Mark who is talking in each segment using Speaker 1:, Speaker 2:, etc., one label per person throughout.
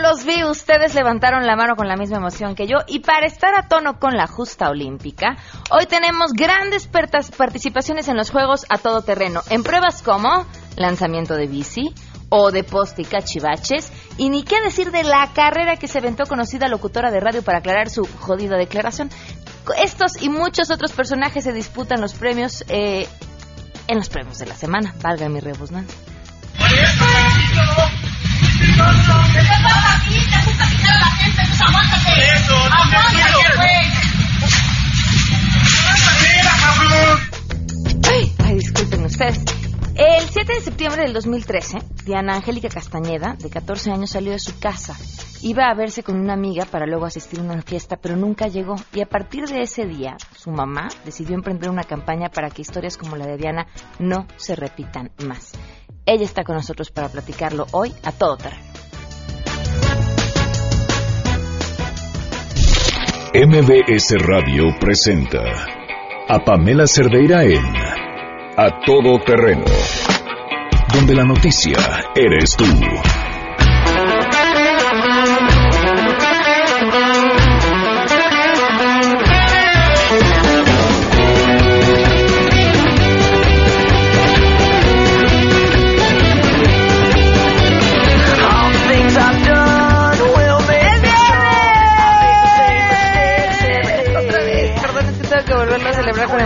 Speaker 1: los vi, ustedes levantaron la mano con la misma emoción que yo. Y para estar a tono con la justa olímpica, hoy tenemos grandes participaciones en los Juegos a todo terreno. En pruebas como lanzamiento de bici, o de poste y cachivaches. Y ni qué decir de la carrera que se aventó conocida locutora de radio para aclarar su jodida declaración. Estos y muchos otros personajes se disputan los premios eh, en los premios de la semana. Valga mi rebusnancia. Disculpen ustedes. El 7 de septiembre del 2013, Diana Angélica Castañeda, de 14 años, salió de su casa. Iba a verse con una amiga para luego asistir a una fiesta, pero nunca llegó. Y a partir de ese día, su mamá decidió emprender una campaña para que historias como la de Diana no se repitan más. Ella está con nosotros para platicarlo hoy a todo terreno.
Speaker 2: MBS Radio presenta a Pamela Cerdeira en A Todo Terreno, donde la noticia eres tú.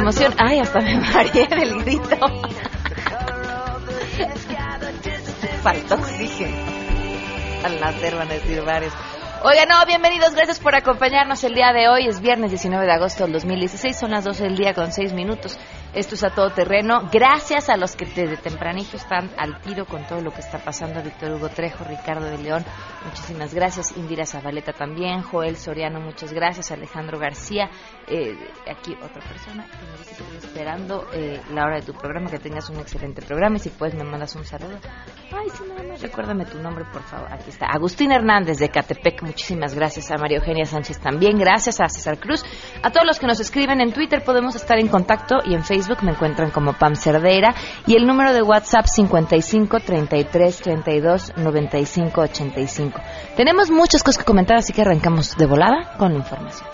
Speaker 1: Emoción. Ay, hasta me mareé del grito. Faltó oxígeno. Al nacer van a decir varios. Oigan, no, bienvenidos, gracias por acompañarnos el día de hoy. Es viernes 19 de agosto del 2016, son las 12 del día con 6 minutos. Esto es a todo terreno. Gracias a los que desde tempranito están al tiro con todo lo que está pasando. Víctor Hugo Trejo, Ricardo de León, muchísimas gracias. Indira Zabaleta también, Joel Soriano, muchas gracias. Alejandro García, eh, aquí otra persona que me esperando eh, la hora de tu programa, que tengas un excelente programa y si puedes me mandas un saludo. Ay, sí, nada más recuérdame tu nombre, por favor. Aquí está. Agustín Hernández de Catepec, muchísimas gracias. A María Eugenia Sánchez también, gracias. A César Cruz. A todos los que nos escriben en Twitter podemos estar en contacto y en Facebook me encuentran como Pam Cerdeira y el número de WhatsApp 55 33 32 95 85. Tenemos muchas cosas que comentar, así que arrancamos de volada con la información.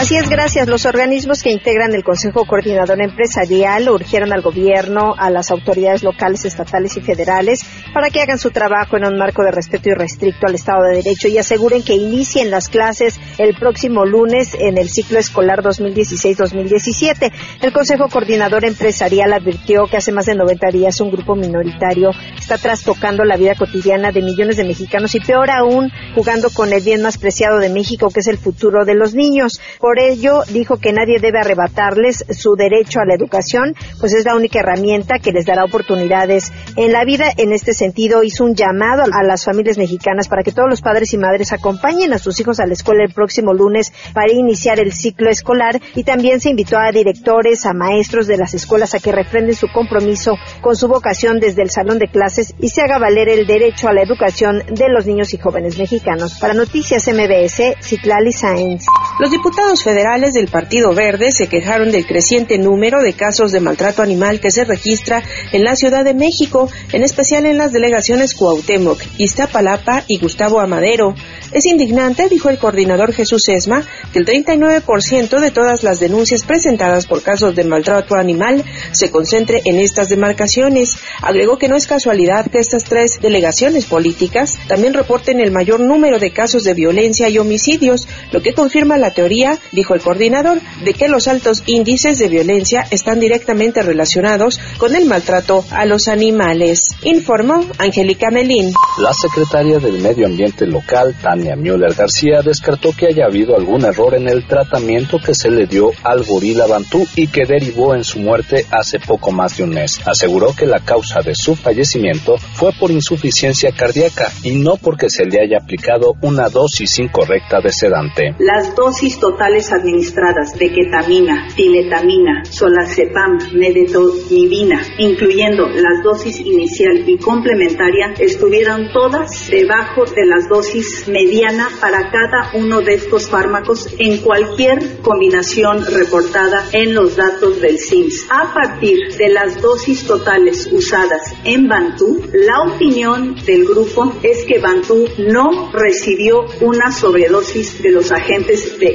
Speaker 3: Así es, gracias. Los organismos que integran el Consejo Coordinador Empresarial urgieron al gobierno, a las autoridades locales, estatales y federales para que hagan su trabajo en un marco de respeto irrestricto al Estado de Derecho y aseguren que inicien las clases el próximo lunes en el ciclo escolar 2016-2017. El Consejo Coordinador Empresarial advirtió que hace más de 90 días un grupo minoritario está trastocando la vida cotidiana de millones de mexicanos y peor aún jugando con el bien más preciado de México, que es el futuro de los niños. Ello, dijo que nadie debe arrebatarles su derecho a la educación, pues es la única herramienta que les dará oportunidades en la vida. En este sentido, hizo un llamado a las familias mexicanas para que todos los padres y madres acompañen a sus hijos a la escuela el próximo lunes para iniciar el ciclo escolar y también se invitó a directores, a maestros de las escuelas a que refrenden su compromiso con su vocación desde el salón de clases y se haga valer el derecho a la educación de los niños y jóvenes mexicanos. Para Noticias MBS, Citlali Sáenz.
Speaker 4: Los diputados federales del Partido Verde se quejaron del creciente número de casos de maltrato animal que se registra en la Ciudad de México, en especial en las delegaciones Cuauhtémoc, Iztapalapa y Gustavo Amadero. Es indignante, dijo el coordinador Jesús Esma, que el 39% de todas las denuncias presentadas por casos de maltrato animal se concentre en estas demarcaciones. Agregó que no es casualidad que estas tres delegaciones políticas también reporten el mayor número de casos de violencia y homicidios, lo que confirma la teoría dijo el coordinador, de que los altos índices de violencia están directamente relacionados con el maltrato a los animales, informó Angélica Melín.
Speaker 5: La secretaria del Medio Ambiente local, Tania Müller García, descartó que haya habido algún error en el tratamiento que se le dio al gorila Bantú y que derivó en su muerte hace poco más de un mes. Aseguró que la causa de su fallecimiento fallecimiento fue por insuficiencia cardíaca y no porque se le haya aplicado una dosis incorrecta de sedante.
Speaker 6: Las dosis totales administradas de ketamina, tiletamina, solazepam, medetomidina, incluyendo las dosis inicial y complementaria, estuvieron todas debajo de las dosis mediana para cada uno de estos fármacos en cualquier combinación reportada en los datos del SIMS. A partir de las dosis totales usadas en Bantú, la opinión del grupo es que Bantú no recibió una sobredosis de los agentes de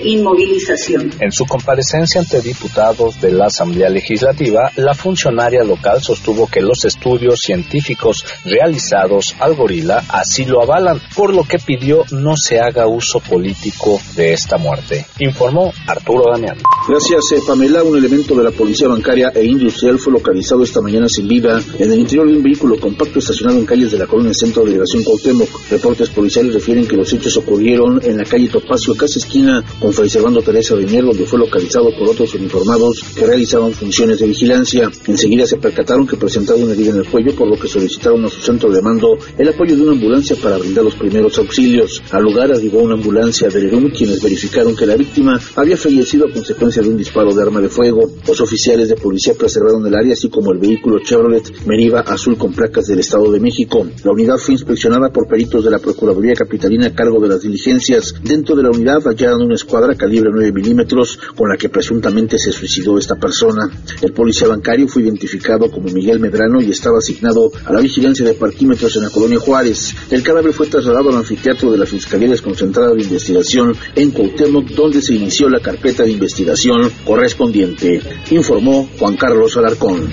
Speaker 5: En su comparecencia ante diputados de la Asamblea Legislativa, la funcionaria local sostuvo que los estudios científicos realizados al gorila así lo avalan, por lo que pidió no se haga uso político de esta muerte. Informó Arturo Damián.
Speaker 7: Gracias, eh, Pamela. Un elemento de la Policía Bancaria e Industrial fue localizado esta mañana sin vida en el interior de un vehículo compacto estacionado en calles de la colonia Centro de Delegación Cuauhtémoc. Reportes policiales refieren que los hechos ocurrieron en la calle Topacio, casi esquina con Fray Servando Teresa de Mier, donde fue localizado por otros uniformados que realizaban funciones de vigilancia. Enseguida se percataron que presentaba una herida en el cuello, por lo que solicitaron a su centro de mando el apoyo de una ambulancia para brindar los primeros auxilios. Al lugar arribó una ambulancia de Lerum, quienes verificaron que la víctima había fallecido a consecuencia de un disparo de arma de fuego. Los oficiales de policía preservaron el área, así como el vehículo Chevrolet Meriva azul con placas del Estado de México. La unidad fue inspeccionada por peritos de la Procuraduría Capitalina a cargo de las diligencias. Dentro de la unidad hallaron una escuadra calibre 9 milímetros con la que presuntamente se suicidó esta persona. El policía bancario fue identificado como Miguel Medrano y estaba asignado a la vigilancia de parquímetros en la colonia Juárez. El cadáver fue trasladado al anfiteatro de la Fiscalía Desconcentrada de Investigación en Cuauhtémoc, donde se inició la carpeta de investigación correspondiente, informó Juan Carlos Alarcón.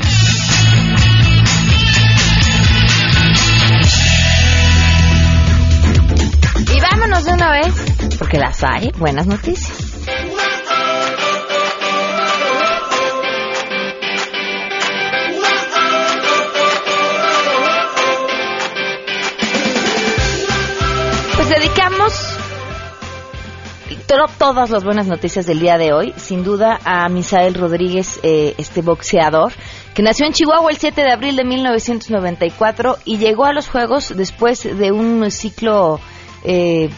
Speaker 1: Y vámonos de una vez, porque las hay, buenas noticias. To- todas las buenas noticias del día de hoy, sin duda a Misael Rodríguez, eh, este boxeador, que nació en Chihuahua el 7 de abril de 1994 y llegó a los Juegos después de un ciclo eh,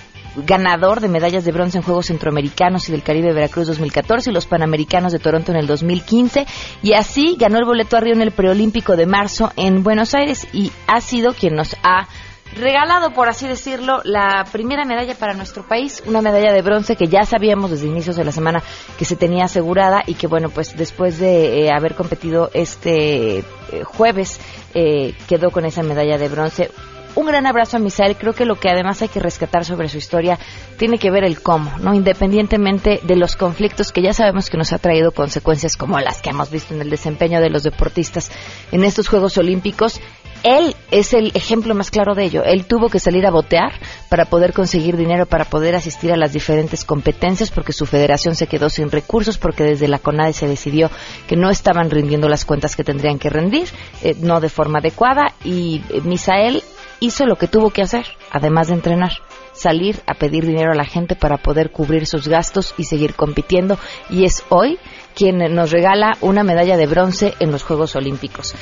Speaker 1: ganador de medallas de bronce en Juegos Centroamericanos y del Caribe Veracruz 2014 y los Panamericanos de Toronto en el 2015 y así ganó el boleto a Río en el preolímpico de marzo en Buenos Aires y ha sido quien nos ha regalado, por así decirlo, la primera medalla para nuestro país, una medalla de bronce que ya sabíamos desde inicios de la semana que se tenía asegurada y que, bueno, pues después de eh, haber competido este eh, jueves, eh, quedó con esa medalla de bronce. Un gran abrazo a Misael. Creo que lo que además hay que rescatar sobre su historia tiene que ver el cómo, ¿no? Independientemente de los conflictos que ya sabemos que nos ha traído consecuencias como las que hemos visto en el desempeño de los deportistas en estos Juegos Olímpicos, él es el ejemplo más claro de ello. Él tuvo que salir a botear para poder conseguir dinero, para poder asistir a las diferentes competencias, porque su federación se quedó sin recursos, porque desde la CONADE se decidió que no estaban rindiendo las cuentas que tendrían que rendir, eh, no de forma adecuada, y eh, Misael hizo lo que tuvo que hacer, además de entrenar salir a pedir dinero a la gente para poder cubrir sus gastos y seguir compitiendo y es hoy quien nos regala una medalla de bronce en los Juegos Olímpicos.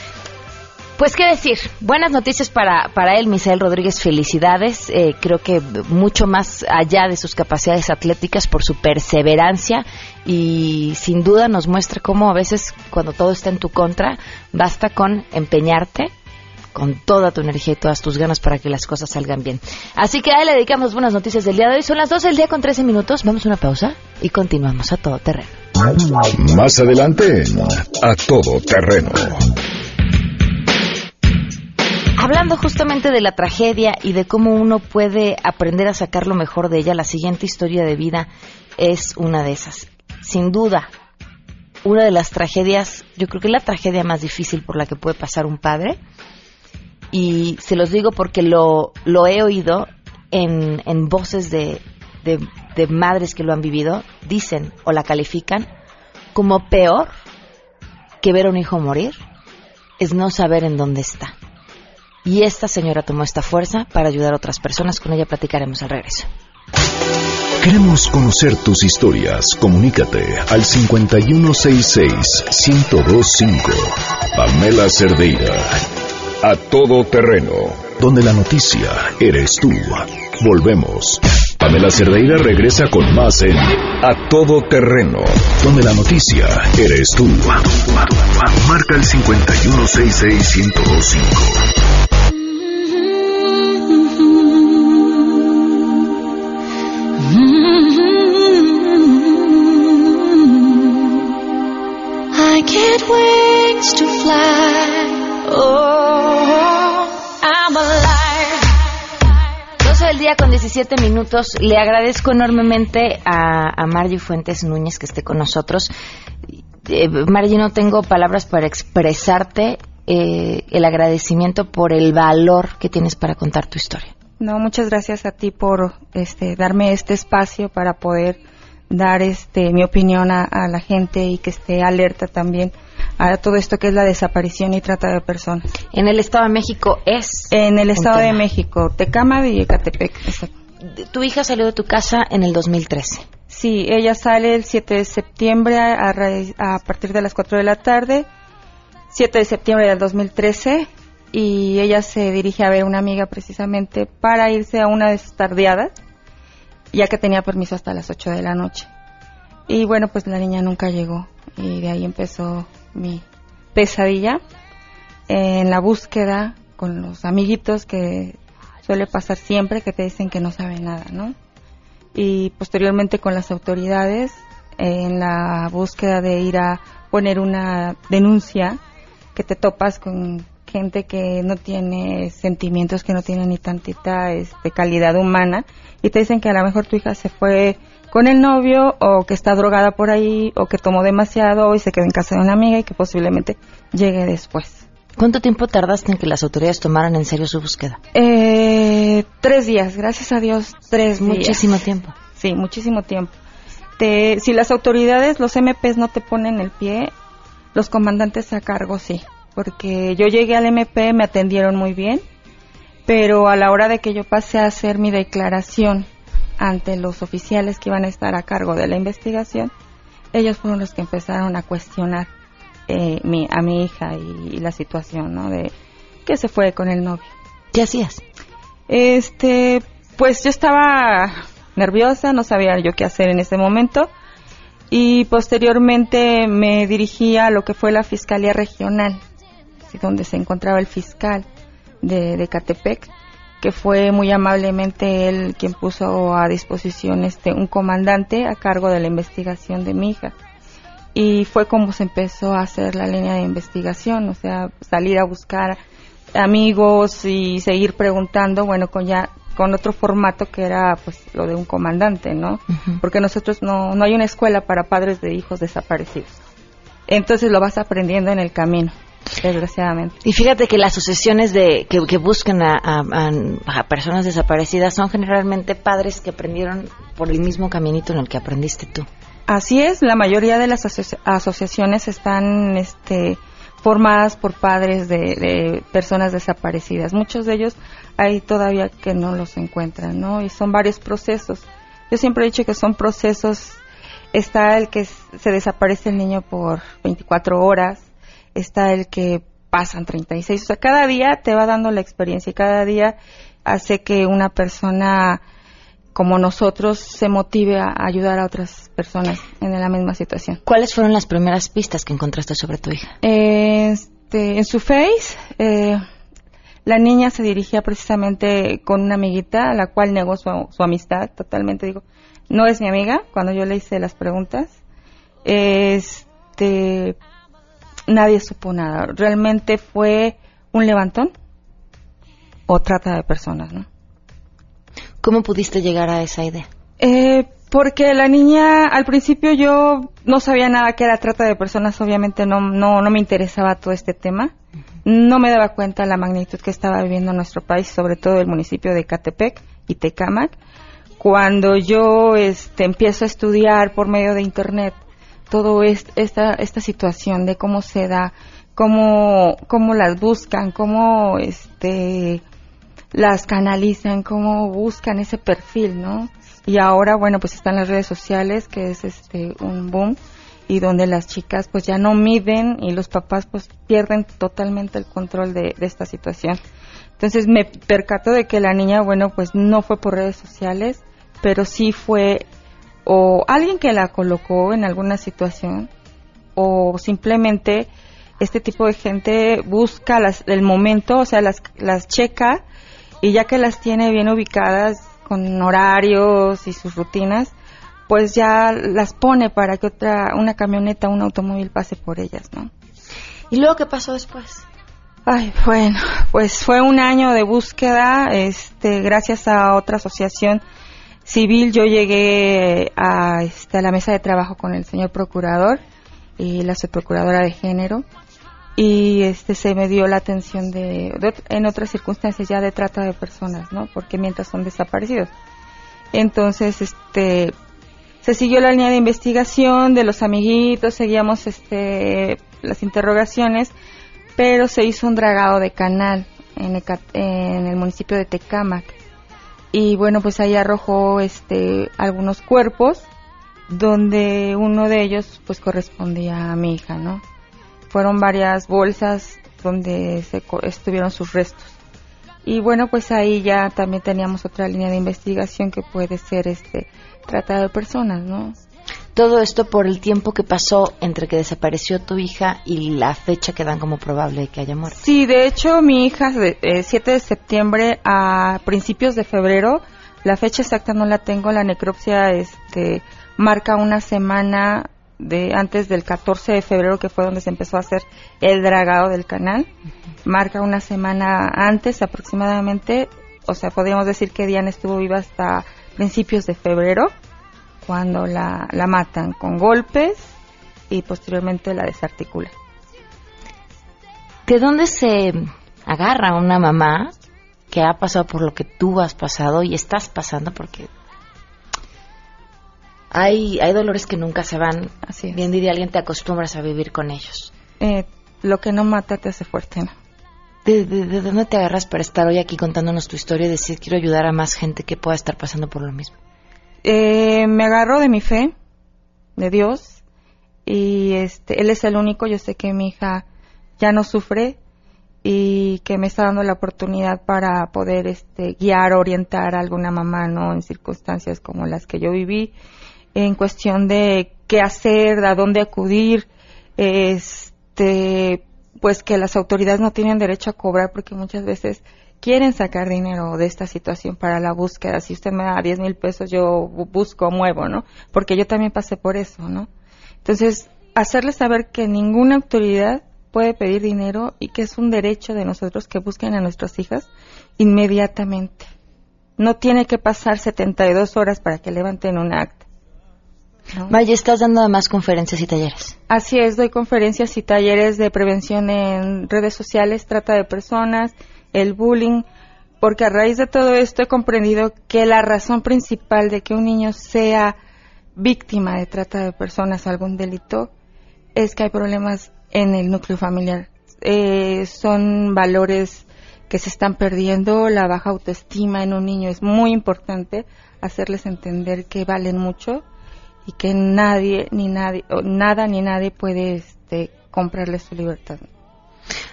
Speaker 1: Pues qué decir, buenas noticias para, para él, Misael Rodríguez, felicidades. Eh, creo que mucho más allá de sus capacidades atléticas por su perseverancia y sin duda nos muestra cómo a veces cuando todo está en tu contra, basta con empeñarte con toda tu energía y todas tus ganas para que las cosas salgan bien. Así que a él le dedicamos buenas noticias del día de hoy. Son las 12 del día con 13 minutos. Vamos a una pausa y continuamos a todo terreno.
Speaker 2: Más adelante A Todo Terreno.
Speaker 1: Hablando justamente de la tragedia y de cómo uno puede aprender a sacar lo mejor de ella, la siguiente historia de vida es una de esas. Sin duda, una de las tragedias, yo creo que la tragedia más difícil por la que puede pasar un padre. Y se los digo porque lo, lo he oído en, voces de, de madres que lo han vivido. Dicen o la califican como peor que ver a un hijo morir es no saber en dónde está. Y esta señora tomó esta fuerza para ayudar a otras personas. Con ella platicaremos al regreso.
Speaker 2: Queremos conocer tus historias. Comunícate al 5166-1025. Pamela Cerdeira. A Todo Terreno, donde la noticia eres tú. Volvemos. Pamela Cerdeira regresa con más en A Todo Terreno, donde la noticia eres tú. Marca el 5166125.
Speaker 8: Get wings to fly. Oh, I'm alive.
Speaker 1: 12 del día con 17 minutos. Le agradezco enormemente a, a Margie Fuentes Núñez que esté con nosotros. Eh, Margie, no tengo palabras para expresarte eh, el agradecimiento por el valor que tienes para contar tu historia.
Speaker 9: No, muchas gracias a ti por este, darme este espacio para poder dar este, mi opinión a, a la gente y que esté alerta también a todo esto que es la desaparición y trata de personas.
Speaker 1: En el Estado de México es.
Speaker 9: En el Estado de. México, Tecámac y Ecatepec. exacto.
Speaker 1: Tu hija salió de tu casa en el 2013.
Speaker 9: Sí, ella sale el 7 de septiembre a, raíz- a partir de las 4 de la tarde, 7 de septiembre del 2013, y ella se dirige a ver a una amiga precisamente para irse a una de sus tardeadas, ya que tenía permiso hasta las 8 de la noche. Y bueno, pues la niña nunca llegó, y de ahí empezó mi pesadilla en la búsqueda con los amiguitos que suele pasar siempre, que te dicen que no saben nada, ¿no? y posteriormente con las autoridades en la búsqueda de ir a poner una denuncia que te topas con gente que no tiene sentimientos, que no tiene ni tantita este, calidad humana y te dicen que a lo mejor tu hija se fue con el novio o que está drogada por ahí o que tomó demasiado y se quedó en casa de una amiga y que posiblemente llegue después.
Speaker 1: ¿Cuánto tiempo tardaste en que las autoridades tomaran en serio su búsqueda?
Speaker 9: Eh, tres días, gracias a Dios, tres días.
Speaker 1: Muchísimo tiempo.
Speaker 9: Sí, muchísimo tiempo. Te- si las autoridades, los MPs no te ponen el pie, los comandantes a cargo sí. Porque yo llegué al MP, me atendieron muy bien, pero a la hora de que yo pasé a hacer mi declaración ante los oficiales que iban a estar a cargo de la investigación, ellos fueron los que empezaron a cuestionar eh, mi, a mi hija y, y la situación, ¿no? De que se fue con el novio.
Speaker 1: ¿Qué hacías?
Speaker 9: Este, pues yo estaba nerviosa, no sabía yo qué hacer en ese momento y posteriormente me dirigí a lo que fue la Fiscalía Regional, donde se encontraba el fiscal de, de Catepec, que fue muy amablemente él quien puso a disposición este un comandante a cargo de la investigación de mi hija. Y fue como se empezó a hacer la línea de investigación, o sea, salir a buscar amigos y seguir preguntando, bueno, con ya con otro formato que era pues lo de un comandante, ¿no? Porque nosotros no no hay una escuela para padres de hijos desaparecidos. Entonces lo vas aprendiendo en el camino, desgraciadamente.
Speaker 1: Y fíjate que las asociaciones de, que, que buscan a, a- a- a personas desaparecidas son generalmente padres que aprendieron por el mismo caminito en el que aprendiste tú.
Speaker 9: Así es, la mayoría de las asoci- asociaciones están este, formadas por padres de, de personas desaparecidas. Muchos de ellos hay todavía que no los encuentran, ¿no? Y son varios procesos. Yo siempre he dicho que son procesos. Está el que se desaparece el niño por 24 horas, está el que pasan 36. O sea, cada día te va dando la experiencia y cada día hace que una persona como nosotros se motive a ayudar a otras personas en la misma situación.
Speaker 1: ¿Cuáles fueron las primeras pistas que encontraste sobre tu hija?
Speaker 9: Este, en su face, eh, la niña se dirigía precisamente con una amiguita, a la cual negó su, su amistad totalmente. Digo, no es mi amiga, cuando yo le hice las preguntas. Este, nadie supo nada. Realmente fue un levantón o trata de personas, ¿no?
Speaker 1: ¿Cómo pudiste llegar a esa idea?
Speaker 9: Eh, porque la niña, al principio yo no sabía nada que era trata de personas, obviamente no, no, no me interesaba todo este tema. No me daba cuenta la magnitud que estaba viviendo nuestro país, sobre todo el municipio de Catepec y Tecámac. Cuando yo este, empiezo a estudiar por medio de internet todo est- esta, esta situación de cómo se da, cómo, cómo las buscan, cómo este, las canalizan, cómo buscan ese perfil, ¿no? Y ahora, bueno, pues están las redes sociales, que es este un boom, y donde las chicas pues ya no miden y los papás pues pierden totalmente el control de, de esta situación. Entonces me percato de que la niña, bueno, pues no fue por redes sociales, pero sí fue o alguien que la colocó en alguna situación o simplemente este tipo de gente busca las, el momento, o sea, las, las checa y ya que las tiene bien ubicadas con horarios y sus rutinas, pues ya las pone para que otra, una camioneta, un automóvil pase por ellas, ¿no?
Speaker 1: ¿Y luego qué pasó después?
Speaker 9: Ay, bueno, pues fue un año de búsqueda, este, gracias a otra asociación civil yo llegué a, este, a la mesa de trabajo con el señor procurador y la subprocuradora de género y este se me dio la atención de, en otras circunstancias ya de trata de personas, ¿no? Porque mientras son desaparecidos. Entonces, este se siguió la línea de investigación de los amiguitos, seguíamos este las interrogaciones, pero se hizo un dragado de canal en el, en el municipio de Tecámac. Y bueno, pues ahí arrojó este algunos cuerpos donde uno de ellos pues correspondía a mi hija, ¿no? fueron varias bolsas donde se estuvieron sus restos. Y bueno, pues ahí ya también teníamos otra línea de investigación que puede ser este trata de personas, ¿no?
Speaker 1: Todo esto por el tiempo que pasó entre que desapareció tu hija y la fecha que dan como probable que haya muerto.
Speaker 9: Sí, de hecho mi hija de 7 eh, de septiembre a principios de febrero, la fecha exacta no la tengo, la necropsia este marca una semana de antes del 14 de febrero, que fue donde se empezó a hacer el dragado del canal. Marca una semana antes aproximadamente, o sea, podríamos decir que Diana estuvo viva hasta principios de febrero, cuando la, la matan con golpes y posteriormente la desarticula.
Speaker 1: ¿De dónde se agarra una mamá que ha pasado por lo que tú has pasado y estás pasando? Porque hay, hay dolores que nunca se van. Así Bien diría alguien, te acostumbras a vivir con ellos.
Speaker 9: Eh, lo que no mata te hace fuerte, ¿no?
Speaker 1: ¿De, de, dónde te agarras para estar hoy aquí contándonos tu historia y decir quiero ayudar a más gente que pueda estar pasando por lo mismo?
Speaker 9: Eh, me agarro de mi fe, de Dios, y este, Él es el único. Yo sé que mi hija ya no sufre y que me está dando la oportunidad para poder este, guiar, orientar a alguna mamá, ¿no? En circunstancias como las que yo viví en cuestión de qué hacer, a dónde acudir, este, pues que las autoridades no tienen derecho a cobrar porque muchas veces quieren sacar dinero de esta situación para la búsqueda. Si usted me da 10 mil pesos, yo busco, muevo, ¿no? Porque yo también pasé por eso, ¿no? Entonces, hacerles saber que ninguna autoridad puede pedir dinero y que es un derecho de nosotros que busquen a nuestras hijas inmediatamente. No tiene que pasar 72 horas para que levanten un acta.
Speaker 1: Vaya, estás dando además conferencias y talleres.
Speaker 9: Así es, doy conferencias y talleres de prevención en redes sociales, trata de personas, el bullying, porque a raíz de todo esto he comprendido que la razón principal de que un niño sea víctima de trata de personas o algún delito es que hay problemas en el núcleo familiar. Eh, son valores que se están perdiendo, la baja autoestima en un niño es muy importante hacerles entender que valen mucho y que nadie ni nadie nada ni nadie puede este, comprarle su libertad.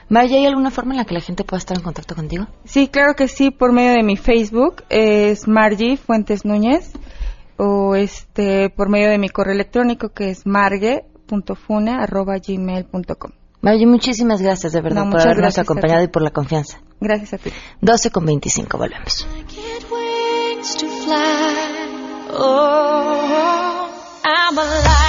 Speaker 1: Maya, ¿hay alguna forma en la que la gente pueda estar en contacto contigo?
Speaker 9: Sí, claro que sí, por medio de mi Facebook, es Margie Fuentes Núñez, o este por medio de mi correo electrónico que es margue.fune.gmail.com.
Speaker 1: Margie, muchísimas gracias de verdad por habernos acompañado y por la confianza.
Speaker 9: Gracias a ti.
Speaker 1: 12 con 25, volvemos. I'm alive.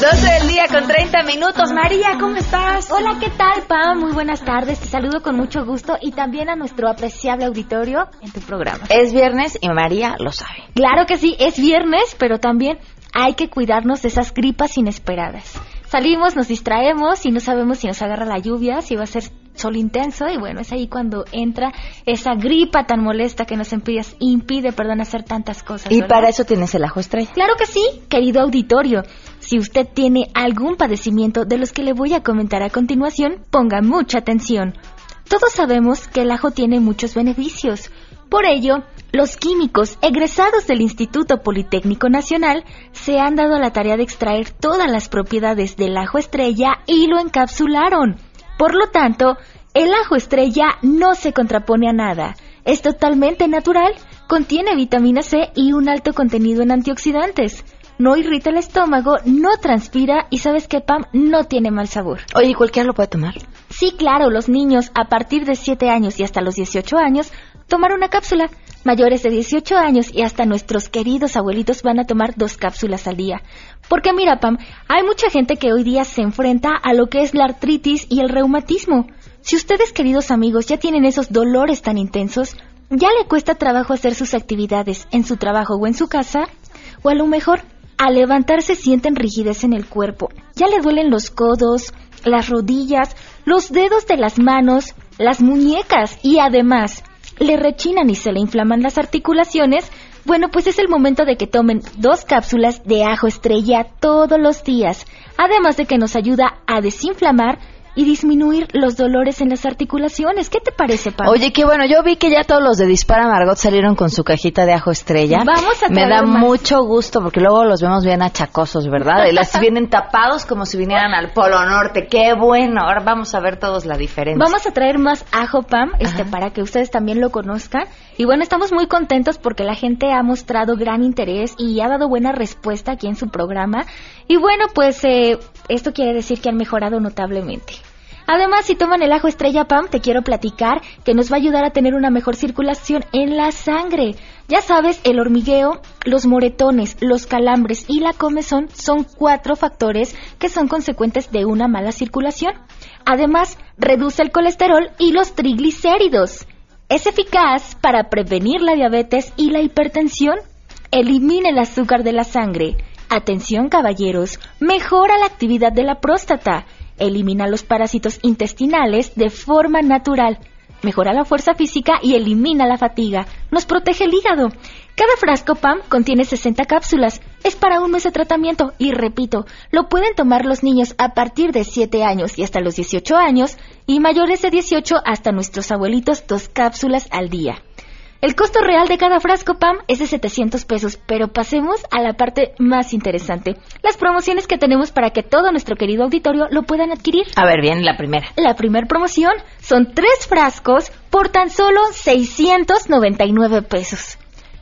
Speaker 1: 12 del día con 30 minutos. María, ¿cómo estás?
Speaker 10: Hola, ¿qué tal, Pam? Muy buenas tardes. Te saludo con mucho gusto y también a nuestro apreciable auditorio en tu programa.
Speaker 1: Es viernes y María lo sabe.
Speaker 10: Claro que sí, es viernes, pero también hay que cuidarnos de esas gripas inesperadas. Salimos, nos distraemos y no sabemos si nos agarra la lluvia, si va a ser sol intenso y bueno, es ahí cuando entra esa gripa tan molesta que nos impide, impide perdón, hacer tantas cosas.
Speaker 1: Y
Speaker 10: ¿verdad?
Speaker 1: para eso tienes el ajo estrella.
Speaker 10: Claro que sí, querido auditorio. Si usted tiene algún padecimiento de los que le voy a comentar a continuación, ponga mucha atención. Todos sabemos que el ajo tiene muchos beneficios. Por ello, los químicos egresados del Instituto Politécnico Nacional se han dado a la tarea de extraer todas las propiedades del ajo estrella y lo encapsularon. Por lo tanto, el ajo estrella no se contrapone a nada. Es totalmente natural, contiene vitamina C y un alto contenido en antioxidantes. No irrita el estómago, no transpira y sabes que Pam no tiene mal sabor.
Speaker 1: Oye, ¿cualquiera lo puede tomar?
Speaker 10: Sí, claro, los niños a partir de 7 años y hasta los 18 años tomar una cápsula. Mayores de 18 años y hasta nuestros queridos abuelitos van a tomar dos cápsulas al día. Porque mira, Pam, hay mucha gente que hoy día se enfrenta a lo que es la artritis y el reumatismo. Si ustedes, queridos amigos, ya tienen esos dolores tan intensos, ya le cuesta trabajo hacer sus actividades en su trabajo o en su casa, o a lo mejor al levantarse sienten rigidez en el cuerpo. Ya le duelen los codos, las rodillas, los dedos de las manos, las muñecas y además le rechinan y se le inflaman las articulaciones, bueno, pues es el momento de que tomen dos cápsulas de ajo estrella todos los días, además de que nos ayuda a desinflamar y disminuir los dolores en las articulaciones. ¿Qué te parece, Pam?
Speaker 1: Oye, qué bueno, yo vi que ya todos los de Dispara Margot salieron con su cajita de ajo estrella.
Speaker 10: Vamos a
Speaker 1: Me
Speaker 10: traer
Speaker 1: da
Speaker 10: más.
Speaker 1: mucho gusto porque luego los vemos bien achacosos, ¿verdad? Y las vienen tapados como si vinieran al Polo Norte. Qué bueno. Ahora vamos a ver todos la diferencia.
Speaker 10: Vamos a traer más ajo Pam, este,
Speaker 1: Ajá.
Speaker 10: para que ustedes también lo conozcan. Y bueno, estamos muy contentos porque la gente ha mostrado gran interés y ha dado buena respuesta aquí en su programa. Y bueno, pues eh, esto quiere decir que han mejorado notablemente. Además, si toman el ajo estrella Pam, te quiero platicar que nos va a ayudar a tener una mejor circulación en la sangre. Ya sabes, el hormigueo, los moretones, los calambres y la comezón son cuatro factores que son consecuentes de una mala circulación. Además, reduce el colesterol y los triglicéridos. Es eficaz para prevenir la diabetes y la hipertensión. Elimina el azúcar de la sangre. Atención caballeros, mejora la actividad de la próstata. Elimina los parásitos intestinales de forma natural. Mejora la fuerza física y elimina la fatiga. Nos protege el hígado. Cada frasco PAM contiene 60 cápsulas. Es para un mes de tratamiento y repito, lo pueden tomar los niños a partir de 7 años y hasta los 18 años y mayores de 18 hasta nuestros abuelitos dos cápsulas al día. El costo real de cada frasco PAM es de 700 pesos, pero pasemos a la parte más interesante, las promociones que tenemos para que todo nuestro querido auditorio lo puedan adquirir.
Speaker 1: A ver, bien, la primera.
Speaker 10: La primer promoción son tres frascos por tan solo 699 pesos.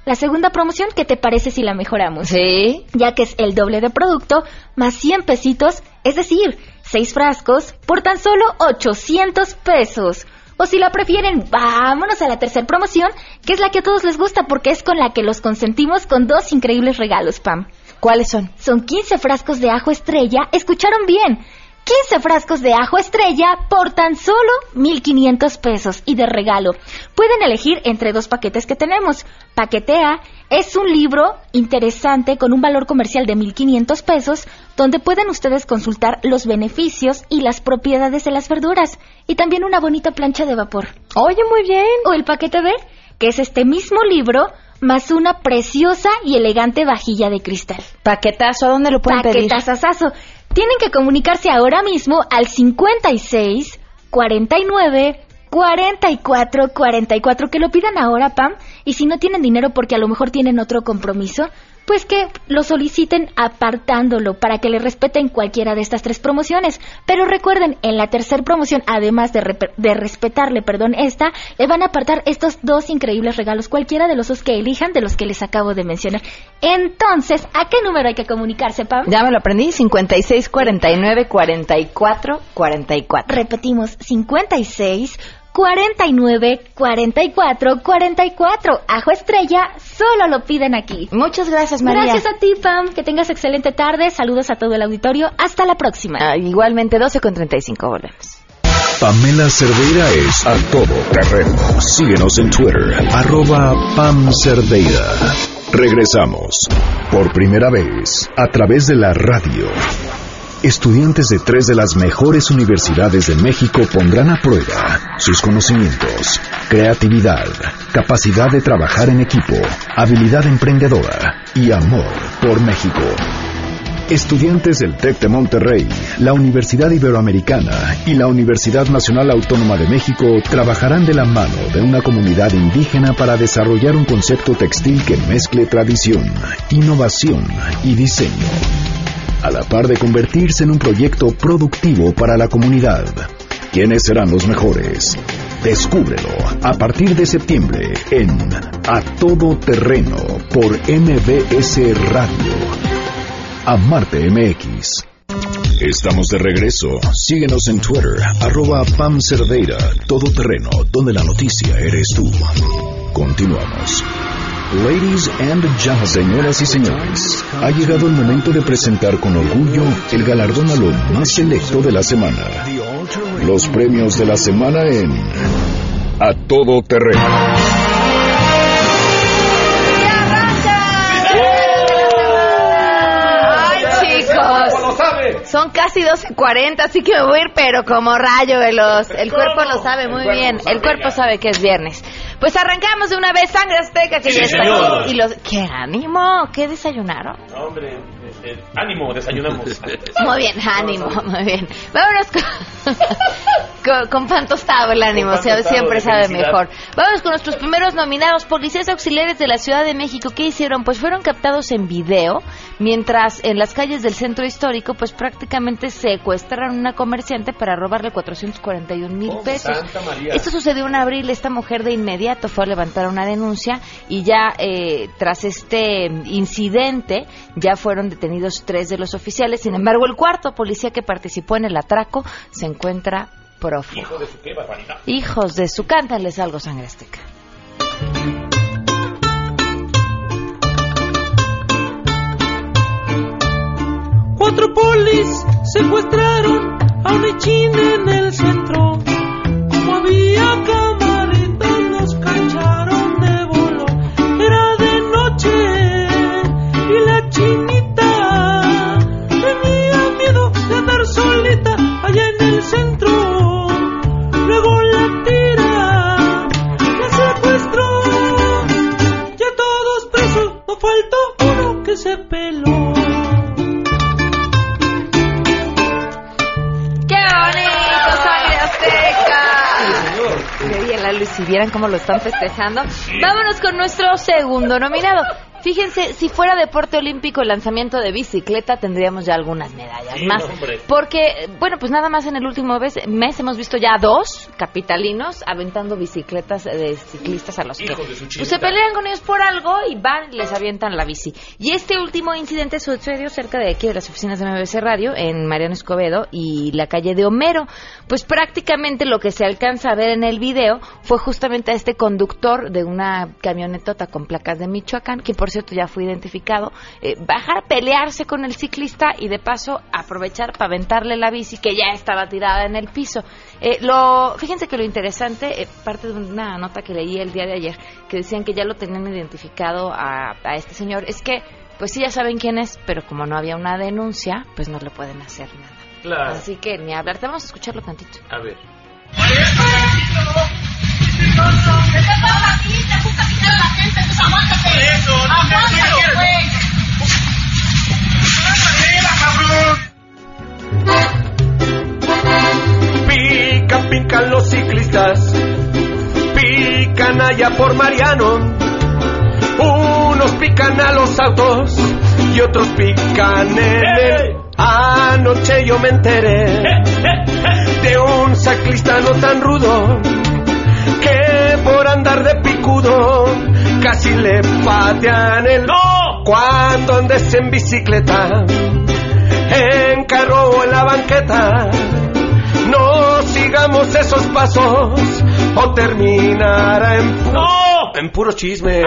Speaker 10: La segunda promoción, ¿qué te parece si la mejoramos?
Speaker 1: Sí.
Speaker 10: Ya que es el doble de producto más 100 pesitos, es decir, seis frascos por tan solo 800 pesos. O si la prefieren, vámonos a la tercera promoción, que es la que a todos les gusta porque es con la que los consentimos con dos increíbles regalos, Pam.
Speaker 1: ¿Cuáles son?
Speaker 10: Son 15 frascos de ajo estrella, escucharon bien. 15 frascos de ajo estrella por tan solo 1.500 pesos y de regalo. Pueden elegir entre dos paquetes que tenemos. Paquete A es un libro interesante con un valor comercial de 1.500 pesos donde pueden ustedes consultar los beneficios y las propiedades de las verduras y también una bonita plancha de vapor.
Speaker 1: Oye, muy bien.
Speaker 10: O el paquete B, que es este mismo libro más una preciosa y elegante vajilla de cristal.
Speaker 1: Paquetazo, ¿a dónde lo pueden pedir?
Speaker 10: Paquetazazazo. Tienen que comunicarse ahora mismo al 56 49 44 44 que lo pidan ahora, Pam, y si no tienen dinero porque a lo mejor tienen otro compromiso, pues que lo soliciten apartándolo para que le respeten cualquiera de estas tres promociones. Pero recuerden, en la tercera promoción, además de, de respetarle, perdón, esta, le van a apartar estos dos increíbles regalos, cualquiera de los dos que elijan de los que les acabo de mencionar. Entonces, ¿a qué número hay que comunicarse, Pam?
Speaker 1: Ya me lo aprendí, 56 49 44 44.
Speaker 10: Repetimos, 56 49 44 44. Ajo estrella, solo lo piden aquí.
Speaker 1: Muchas gracias, María.
Speaker 10: Gracias a ti, Pam. Que tengas excelente tarde. Saludos a todo el auditorio. Hasta la próxima.
Speaker 1: Ah, igualmente, 12 con 35. Volvemos.
Speaker 2: Pamela Cerdeira es a todo terreno. Síguenos en Twitter, arroba Pam Cerdeira. Regresamos. Por primera vez, a través de la radio. Estudiantes de tres de las mejores universidades de México pondrán a prueba sus conocimientos, creatividad, capacidad de trabajar en equipo, habilidad emprendedora y amor por México. Estudiantes del TEC de Monterrey, la Universidad Iberoamericana y la Universidad Nacional Autónoma de México trabajarán de la mano de una comunidad indígena para desarrollar un concepto textil que mezcle tradición, innovación y diseño, a la par de convertirse en un proyecto productivo para la comunidad. ¿Quiénes serán los mejores? Descúbrelo a partir de septiembre en A Todo Terreno por MBS Radio. Amarte MX. Estamos de regreso. Síguenos en Twitter, arroba Pam Cerdeira, todo terreno, donde la noticia eres tú. Continuamos. Ladies and gentlemen, señoras y señores, ha llegado el momento de presentar con orgullo el galardón a lo más selecto de la semana. Los premios de la semana en A Todo Terreno.
Speaker 1: Ay, chicos. Son casi 12.40, así que me voy a ir, pero como rayo veloz. El cuerpo lo sabe muy bien. El cuerpo sabe que es viernes. Pues arrancamos de una vez Sangre Azteca, que
Speaker 11: Sí,
Speaker 1: ya está
Speaker 11: señor.
Speaker 1: aquí. Y los... ¡Qué ánimo! ¿Qué desayunaron?
Speaker 11: Hombre, eh, eh, ánimo, desayunamos.
Speaker 1: Muy bien, ánimo, muy bien. Vámonos con, con, con pan tostado el ánimo,
Speaker 11: pan tostado,
Speaker 1: siempre sabe mejor. Vámonos con nuestros primeros nominados, policías auxiliares de la Ciudad de México. ¿Qué hicieron? Pues fueron captados en video, mientras en las calles del centro histórico, pues prácticamente secuestraron a una comerciante para robarle 441 mil
Speaker 11: Oh,
Speaker 1: pesos. Esto sucedió en abril. Esta mujer de inmediato fue a levantar una denuncia y ya eh, tras este incidente ya fueron detenidos tres de los oficiales. Sin embargo, el cuarto policía que participó en el atraco se encuentra prófugo.
Speaker 11: Hijo de su qué barbaridad.
Speaker 1: Hijos de su cántanles algo sangre azteca.
Speaker 12: Cuatro polis secuestraron a china en el centro. Como había camaritas, uno que se peló.
Speaker 1: ¡Qué bonito, sangre azteca! Quería la luz, si vieran cómo lo están festejando. Vámonos con nuestro segundo nominado. Fíjense, si fuera deporte olímpico el lanzamiento de bicicleta, tendríamos ya algunas medallas
Speaker 11: Sí,
Speaker 1: más.
Speaker 11: hombre.
Speaker 1: Porque, bueno, pues nada más en el último mes, mes hemos visto ya dos capitalinos aventando bicicletas de ciclistas a los que
Speaker 11: de su
Speaker 1: pues, se pelean con ellos por algo y van y les avientan la bici. Y este último incidente sucedió cerca de aquí de las oficinas de MBC Radio, en Mariano Escobedo y la calle de Homero. Pues prácticamente lo que se alcanza a ver en el video fue justamente a este conductor de una camionetota con placas de Michoacán, que por cierto ya fue identificado, eh, bajar a pelearse con el ciclista y de paso aprovechar para aventarle la bici que ya estaba tirada en el piso. Eh, lo, fíjense que lo interesante, eh, parte de una nota que leí el día de ayer, que decían que ya lo tenían identificado a, a este señor, es que pues sí ya saben quién es, pero como no había una denuncia, pues no le pueden hacer nada.
Speaker 11: Claro.
Speaker 1: Así que ni hablar, te vamos a escucharlo tantito.
Speaker 11: A ver.
Speaker 12: Pica, pican los ciclistas, pican allá por Mariano. Unos pican a los autos y otros pican en el... Anoche yo me enteré de un ciclista no tan rudo por andar de picudo casi le patean el... Cuando andes en bicicleta, en carro o en la banqueta, no
Speaker 13: sigamos esos pasos o terminará en puro, en puro chisme.
Speaker 1: ¡Qué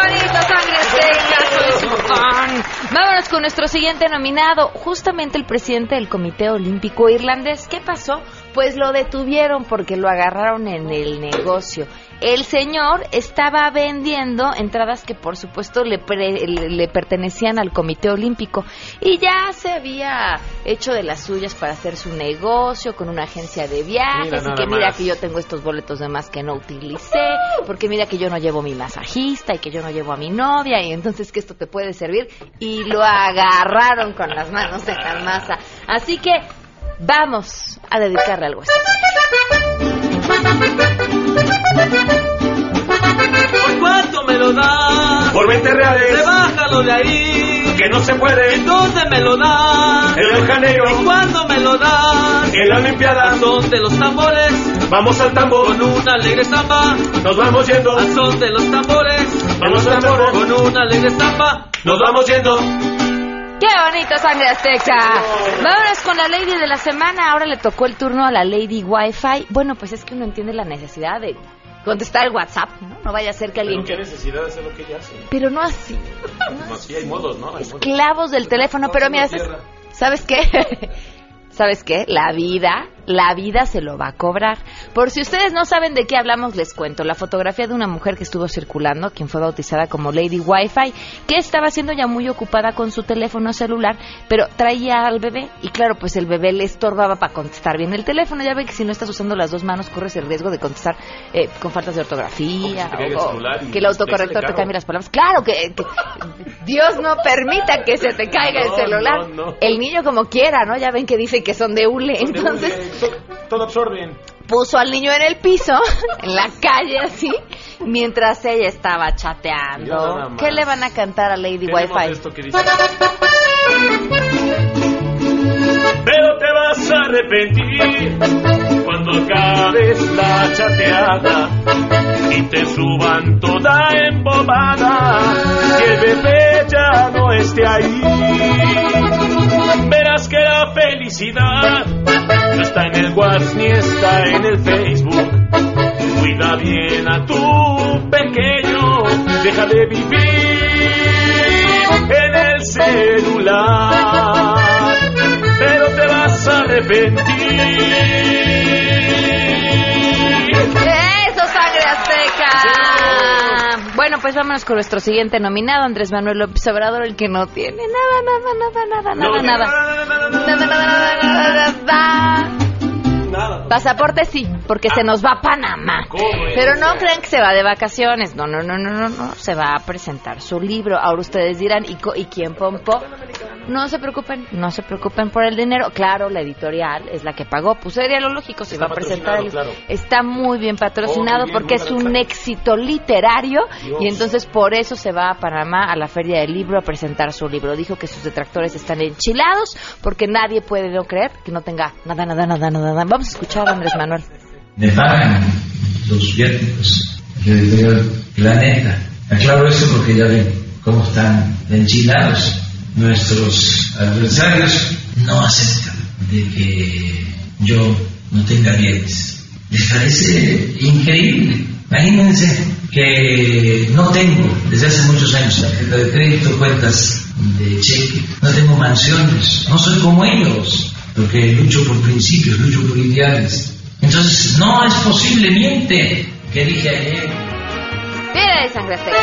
Speaker 1: bonito, sangre. Vámonos con nuestro siguiente nominado, justamente el presidente del Comité Olímpico Irlandés. ¿Qué pasó? Pues lo detuvieron porque lo agarraron en el negocio. El señor estaba vendiendo entradas que por supuesto le, pre- le, le pertenecían al Comité Olímpico y ya se había hecho de las suyas para hacer su negocio con una agencia de viajes
Speaker 11: Mira
Speaker 1: y que mira
Speaker 11: más.
Speaker 1: que yo tengo estos boletos de más que no utilicé, porque mira que yo no llevo mi masajista y que yo no llevo a mi novia y entonces que esto te puede servir y lo agarraron con las manos de la masa. Así que vamos a dedicarle algo así.
Speaker 12: ¿Por cuánto me lo das?
Speaker 13: Por 20 reales.
Speaker 12: Rebájalo de ahí.
Speaker 13: Que no se puede.
Speaker 12: ¿En dónde me lo das?
Speaker 13: En de Janeiro.
Speaker 12: ¿Y cuándo me lo das?
Speaker 13: En la Olimpiada.
Speaker 12: ¿A son de los tambores?
Speaker 13: Vamos al tambor.
Speaker 12: Con una alegre samba.
Speaker 13: Nos vamos yendo.
Speaker 12: ¿A son de los tambores?
Speaker 13: Vamos al tambor.
Speaker 12: Con una alegre samba.
Speaker 13: Nos vamos yendo.
Speaker 1: ¡Qué bonito, sangre azteca! Vámonos con la lady de la semana. Ahora le tocó el turno a la lady Wi-Fi. Bueno, pues es que uno entiende la necesidad de contestar el WhatsApp, ¿no? No vaya a ser que alguien...
Speaker 11: Pero qué necesidad de hacer lo que ella hace.
Speaker 1: Pero no así.
Speaker 11: No, sí hay modos, ¿no? Hay modos.
Speaker 1: Esclavos del teléfono. Pero mira, ¿sabes, ¿sabes qué? ¿Sabes qué? La vida, la vida se lo va a cobrar. Por si ustedes no saben de qué hablamos, les cuento. La fotografía de una mujer que estuvo circulando, quien fue bautizada como Lady Wi-Fi, que estaba siendo ya muy ocupada con su teléfono celular, pero traía al bebé y claro, pues el bebé le estorbaba para contestar bien el teléfono. Ya ven que si no estás usando las dos manos corres el riesgo de contestar eh, con faltas de ortografía
Speaker 11: O que el
Speaker 1: o- que autocorrector
Speaker 11: te
Speaker 1: cambie las palabras. Claro que, que Dios no permita que se te caiga el celular.
Speaker 11: no, no.
Speaker 1: El niño como quiera, ¿no? Ya ven que dice que son de hule.
Speaker 11: Son de
Speaker 1: Entonces
Speaker 11: hule, todo absorben.
Speaker 1: puso al niño en el piso, en la calle así, mientras ella estaba chateando. ¿Qué le van a cantar a Lady Wi-Fi?
Speaker 11: esto que dice. Pero te vas a arrepentir cuando acabes la chateada y te suban toda embobada y el bebé ya no esté ahí. Verás que la felicidad no está en el WhatsApp ni está en el Facebook. Cuida bien a tu pequeño, deja de vivir en el celular, pero te vas a arrepentir.
Speaker 1: ¡Eso, sangre azteca! Pues vámonos con nuestro siguiente nominado, Andrés Manuel López Obrador, el que no tiene nada, nada, nada, nada, nada, nada. Nada, nada, nada, nada. Pasaporte sí, porque se nos va a Panamá. Pero no crean que se va de vacaciones. No, no, no, no, no, no. Se va a presentar su libro. Ahora ustedes dirán, ¿y, y quién pompó? No se preocupen, no se preocupen por el dinero. Claro, la editorial es la que pagó. Pues sería lo lógico, se va a presentar. Está muy bien patrocinado
Speaker 11: Oh,
Speaker 1: porque es un éxito literario y entonces por eso se va a Panamá a la Feria del Libro a presentar su libro. Dijo que sus detractores están enchilados porque nadie puede no creer que no tenga nada, nada, nada, nada. nada. Vamos a escuchar a Andrés Manuel.
Speaker 14: me pagan los viáticos de editorial Planeta. Aclaro esto porque ya ven cómo están enchilados. Nuestros adversarios no aceptan de que yo no tenga bienes. Les parece increíble. Imagínense que no tengo desde hace muchos años tarjeta de crédito, cuentas de cheque, no tengo mansiones, no soy como ellos, porque lucho por principios, lucho por ideales. Entonces, no es posible, miente, que dije ayer.
Speaker 1: Mira de sangre azteca.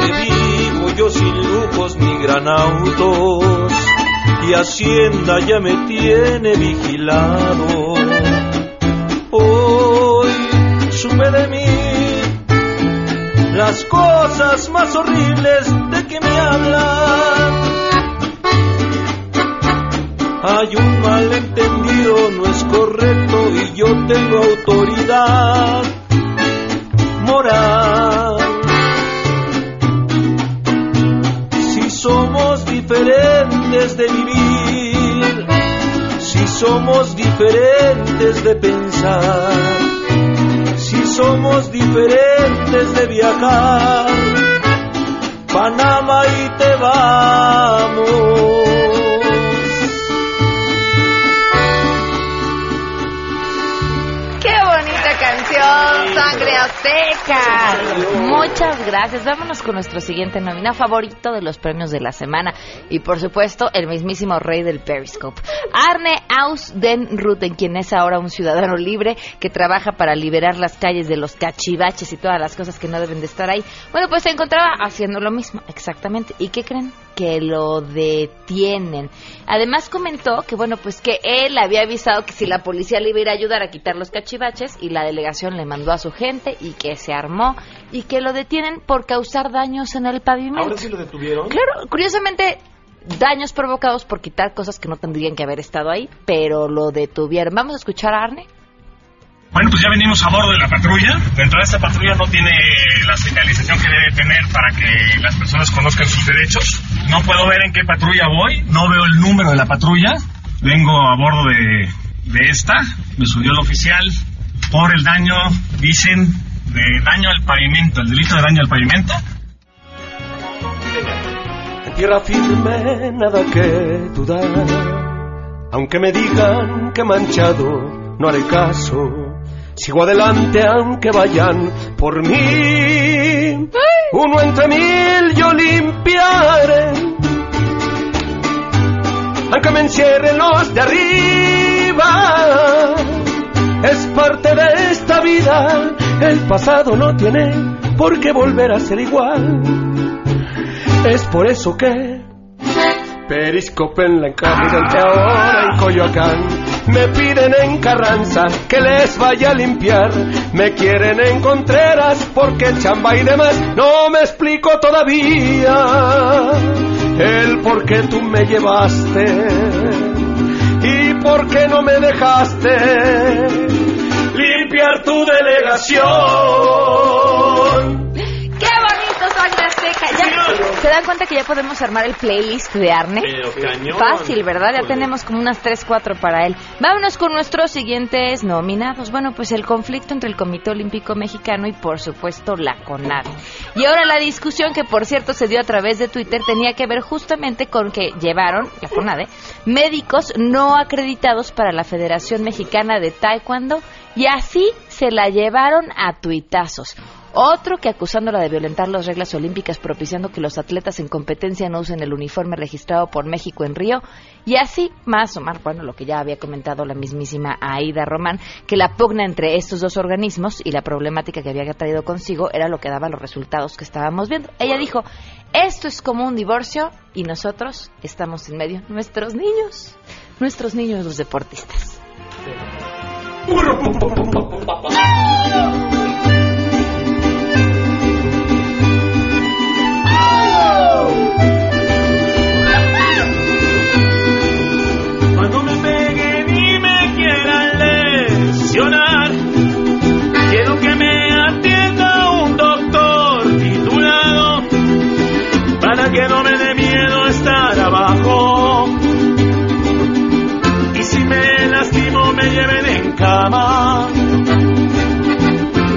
Speaker 12: que vivo yo sin lujos ni gran autos y Hacienda ya me tiene vigilado. Hoy supe de mí las cosas más horribles de que me hablan. Hay un malentendido, no es correcto y yo tengo autoridad moral. Si somos diferentes de vivir, si somos diferentes de pensar, somos diferentes de viajar,
Speaker 13: Panamá y te vamos.
Speaker 1: ¡Qué bonita canción! ¡Sangre Azteca! Muchas gracias. Vámonos con nuestro siguiente nominado favorito de los premios de la semana. Y por supuesto, el mismísimo rey del Periscope. Arne Ausdenruten, quien es ahora un ciudadano libre que trabaja para liberar las calles de los cachivaches y todas las cosas que no deben de estar ahí. Bueno, pues se encontraba haciendo lo mismo, exactamente. ¿Y qué creen? que lo detienen. Además comentó que bueno, pues que él había avisado que si la policía le iba a ayudar a quitar los cachivaches y la delegación le mandó a su gente y que se armó y que lo detienen por causar daños en el pavimento.
Speaker 11: ¿Ahora sí lo detuvieron?
Speaker 1: Claro, curiosamente daños provocados por quitar cosas que no tendrían que haber estado ahí, pero lo detuvieron. Vamos a escuchar a Arne.
Speaker 15: Bueno, pues ya venimos a bordo de la patrulla. Dentro de esta patrulla no tiene la señalización que debe tener para que las personas conozcan sus derechos. No puedo ver en qué patrulla voy, no veo el número de la patrulla. Vengo a bordo de, de esta, me subió el oficial por el daño, dicen, de daño al pavimento, el delito de daño al pavimento.
Speaker 13: En tierra firme nada que dudar. Aunque me digan que manchado, no haré caso. Sigo adelante aunque vayan por mí. Uno entre mil yo limpiaré. Aunque me encierren los de arriba. Es parte de esta vida. El pasado no tiene por qué volver a ser igual. Es por eso que Periscope en la encarnizante ahora en Coyoacán. Me piden en Carranza que les vaya a limpiar. Me quieren en Contreras porque chamba y demás no me explico todavía el por qué tú me llevaste por qué no me dejaste limpiar tu delegación.
Speaker 1: ¿Se dan cuenta que ya podemos armar el playlist de Arne?
Speaker 11: Pero cañón.
Speaker 1: Fácil, ¿verdad? Ya tenemos como unas 3, 4 para él. Vámonos con nuestros siguientes nominados. Bueno, pues el conflicto entre el Comité Olímpico Mexicano y por supuesto la CONADE. Y ahora la discusión que por cierto se dio a través de Twitter tenía que ver justamente con que llevaron, la CONADE, médicos no acreditados para la Federación Mexicana de Taekwondo y así se la llevaron a tuitazos. Otro que acusándola de violentar las reglas olímpicas, propiciando que los atletas en competencia no usen el uniforme registrado por México en Río. Y así, más o menos, bueno, lo que ya había comentado la mismísima Aida Román, que la pugna entre estos dos organismos y la problemática que había traído consigo era lo que daba los resultados que estábamos viendo. Ella dijo, esto es como un divorcio y nosotros estamos en medio. Nuestros niños, nuestros niños los deportistas.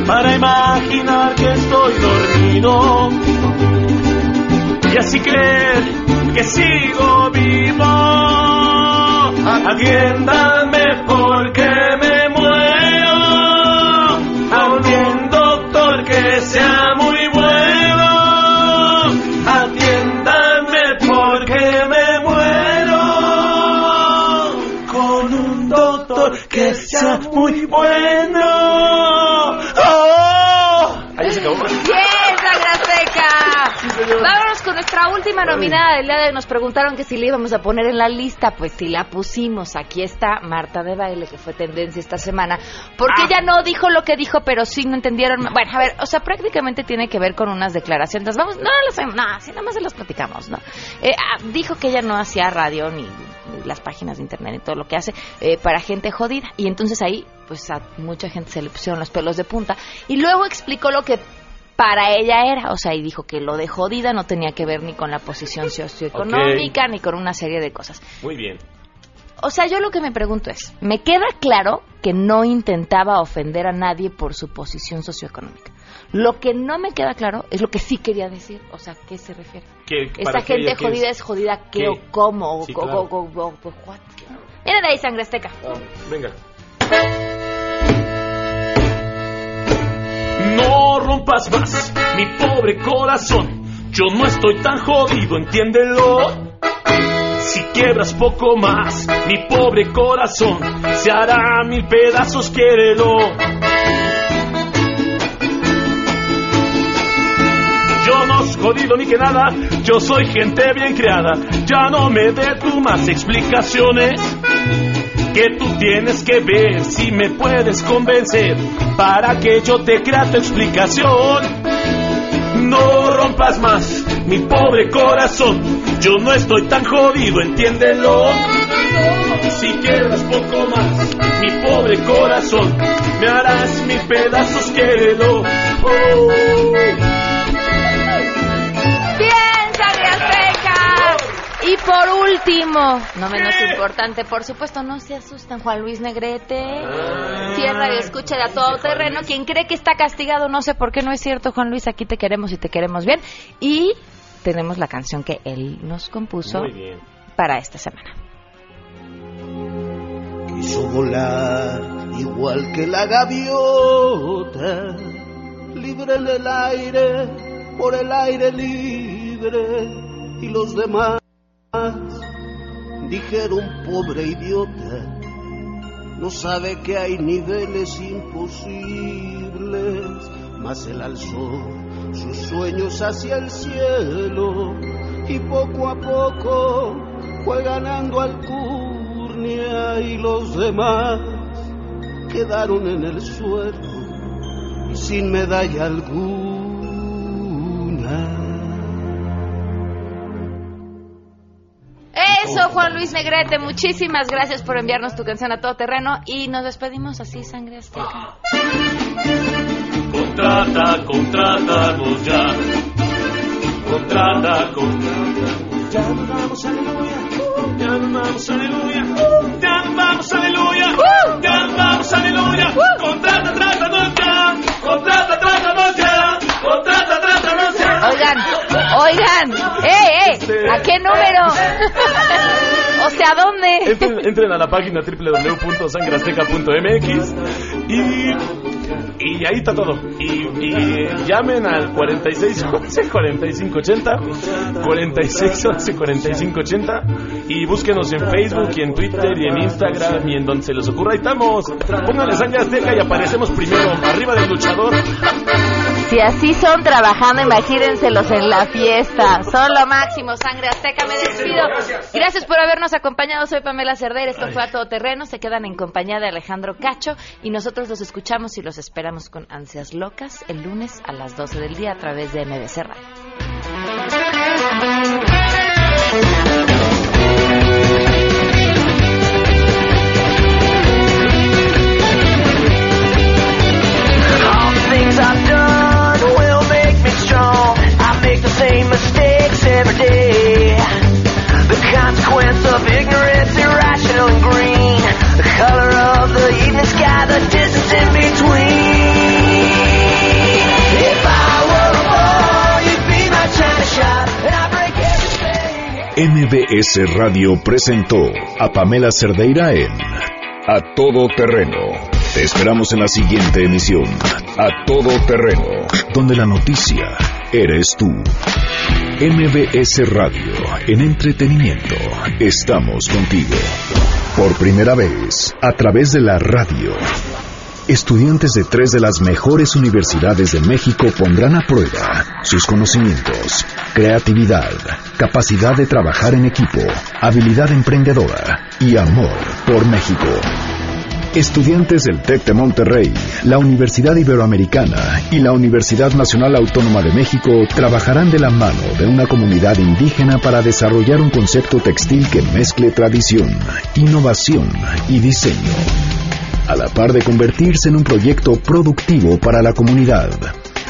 Speaker 11: Para imaginar que estoy dormido y así creer que sigo vivo. Atiéndame porque bueno. ¡Oh! Ahí se acabó.
Speaker 1: Vámonos con nuestra última nominada del día de hoy. Nos preguntaron que si le íbamos a poner en la lista. Pues si la pusimos. Aquí está Marta de Baile, que fue tendencia esta semana. Porque ella no dijo lo que dijo, pero sí no entendieron. Bueno, a ver, o sea, prácticamente tiene que ver con unas declaraciones. Vamos, no las no, así nada más se las platicamos, ¿no? Eh, ah, dijo que ella no hacía radio ni, ni las páginas de internet y todo lo que hace eh, para gente jodida. Y entonces ahí, pues a mucha gente se le pusieron los pelos de punta. Y luego explicó lo que para ella era, o sea, y dijo que lo de jodida no tenía que ver ni con la posición socioeconómica ni con una serie de cosas.
Speaker 11: Muy bien.
Speaker 1: o sea, yo lo que me pregunto es, me queda claro que no intentaba ofender a nadie por su posición socioeconómica. Lo que no me queda claro es lo que sí quería decir, o sea, ¿qué se refiere?
Speaker 11: Que
Speaker 1: Esta
Speaker 11: que
Speaker 1: gente
Speaker 11: ¿qué
Speaker 1: jodida
Speaker 11: es?
Speaker 1: es jodida qué,
Speaker 11: ¿Qué?
Speaker 1: o cómo o,
Speaker 11: Sí,
Speaker 1: o-
Speaker 11: claro.
Speaker 1: o- o- o- what. Viene de ahí, sangre azteca.
Speaker 11: Venga. No rompas más mi pobre corazón. Yo no estoy tan jodido, entiéndelo. Si quiebras poco más, mi pobre corazón se hará mil pedazos, quiérelo. Yo no soy jodido ni que nada, yo soy gente bien creada. Ya no me dé tú más explicaciones que tú tienes que ver si me puedes convencer para que yo te crea tu explicación. No rompas más mi pobre corazón, yo no estoy tan jodido, entiéndelo. Si quieras poco más mi pobre corazón, me harás mil pedazos, querido. Oh.
Speaker 1: Y por último, no menos importante, por supuesto, no se asusten, Juan Luis Negrete. Cierra y escucha de a todo terreno. Quien cree que está castigado, no sé por qué no es cierto, Juan Luis, aquí te queremos y te queremos bien. Y tenemos la canción que él nos compuso para esta semana.
Speaker 16: Quiso volar igual que la gaviota, libre en el aire, por el aire libre, y los demás dijeron pobre idiota, no sabe que hay niveles imposibles, mas él alzó sus sueños hacia el cielo y poco a poco fue ganando alcurnia y los demás quedaron en el suelo y sin medalla alguna.
Speaker 1: Eso, Juan Luis Negrete, muchísimas gracias por enviarnos tu canción a todo terreno y nos despedimos así, sangre azteca.
Speaker 11: Contrata, contrátanos ya. Contrata, contrata. Ya nos vamos, aleluya. Ya nos vamos, aleluya. Ya nos vamos, aleluya. Ya nos vamos, aleluya. Contrata, trátanos ya. Contrata, trátanos ya. Contrata, trátanos ya.
Speaker 1: Oigan, oigan, ¿A qué número? o sea, ¿a dónde?
Speaker 11: Entren, entren a la página www.sangreazteca.mx y, y ahí está todo. Y, y llamen al 4611 4580 4611 4580 y búsquenos en Facebook y en Twitter y en Instagram y en donde se les ocurra. Ahí estamos. Pónganle sangre azteca y aparecemos primero. Arriba del luchador.
Speaker 1: Si así son trabajando, imagínenselos en la fiesta. Son lo máximo, sangre azteca. Me despido. Gracias por habernos acompañado. Soy Pamela Cerdeira. Esto fue a todo terreno. Se quedan en compañía de Alejandro Cacho y nosotros los escuchamos y los esperamos con ansias locas el lunes a las 12 del día a través de MBC Radio.
Speaker 17: All the things I've done
Speaker 2: MBS Radio presentó a Pamela Cerdeira en A Todo Terreno. Te esperamos en la siguiente emisión, A Todo Terreno, donde la noticia eres tú. MBS Radio, en entretenimiento, estamos contigo. Por primera vez, a través de la radio. Estudiantes de tres de las mejores universidades de México pondrán a prueba sus conocimientos, creatividad, capacidad de trabajar en equipo, habilidad emprendedora y amor por México. Estudiantes del TEC de Monterrey, la Universidad Iberoamericana y la Universidad Nacional Autónoma de México trabajarán de la mano de una comunidad indígena para desarrollar un concepto textil que mezcle tradición, innovación y diseño a la par de convertirse en un proyecto productivo para la comunidad.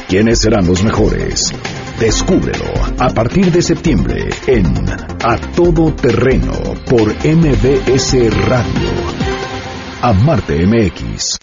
Speaker 2: ¿Quiénes serán los mejores? Descúbrelo a partir de septiembre en A Todo Terreno por MBS Radio. Amarte MX.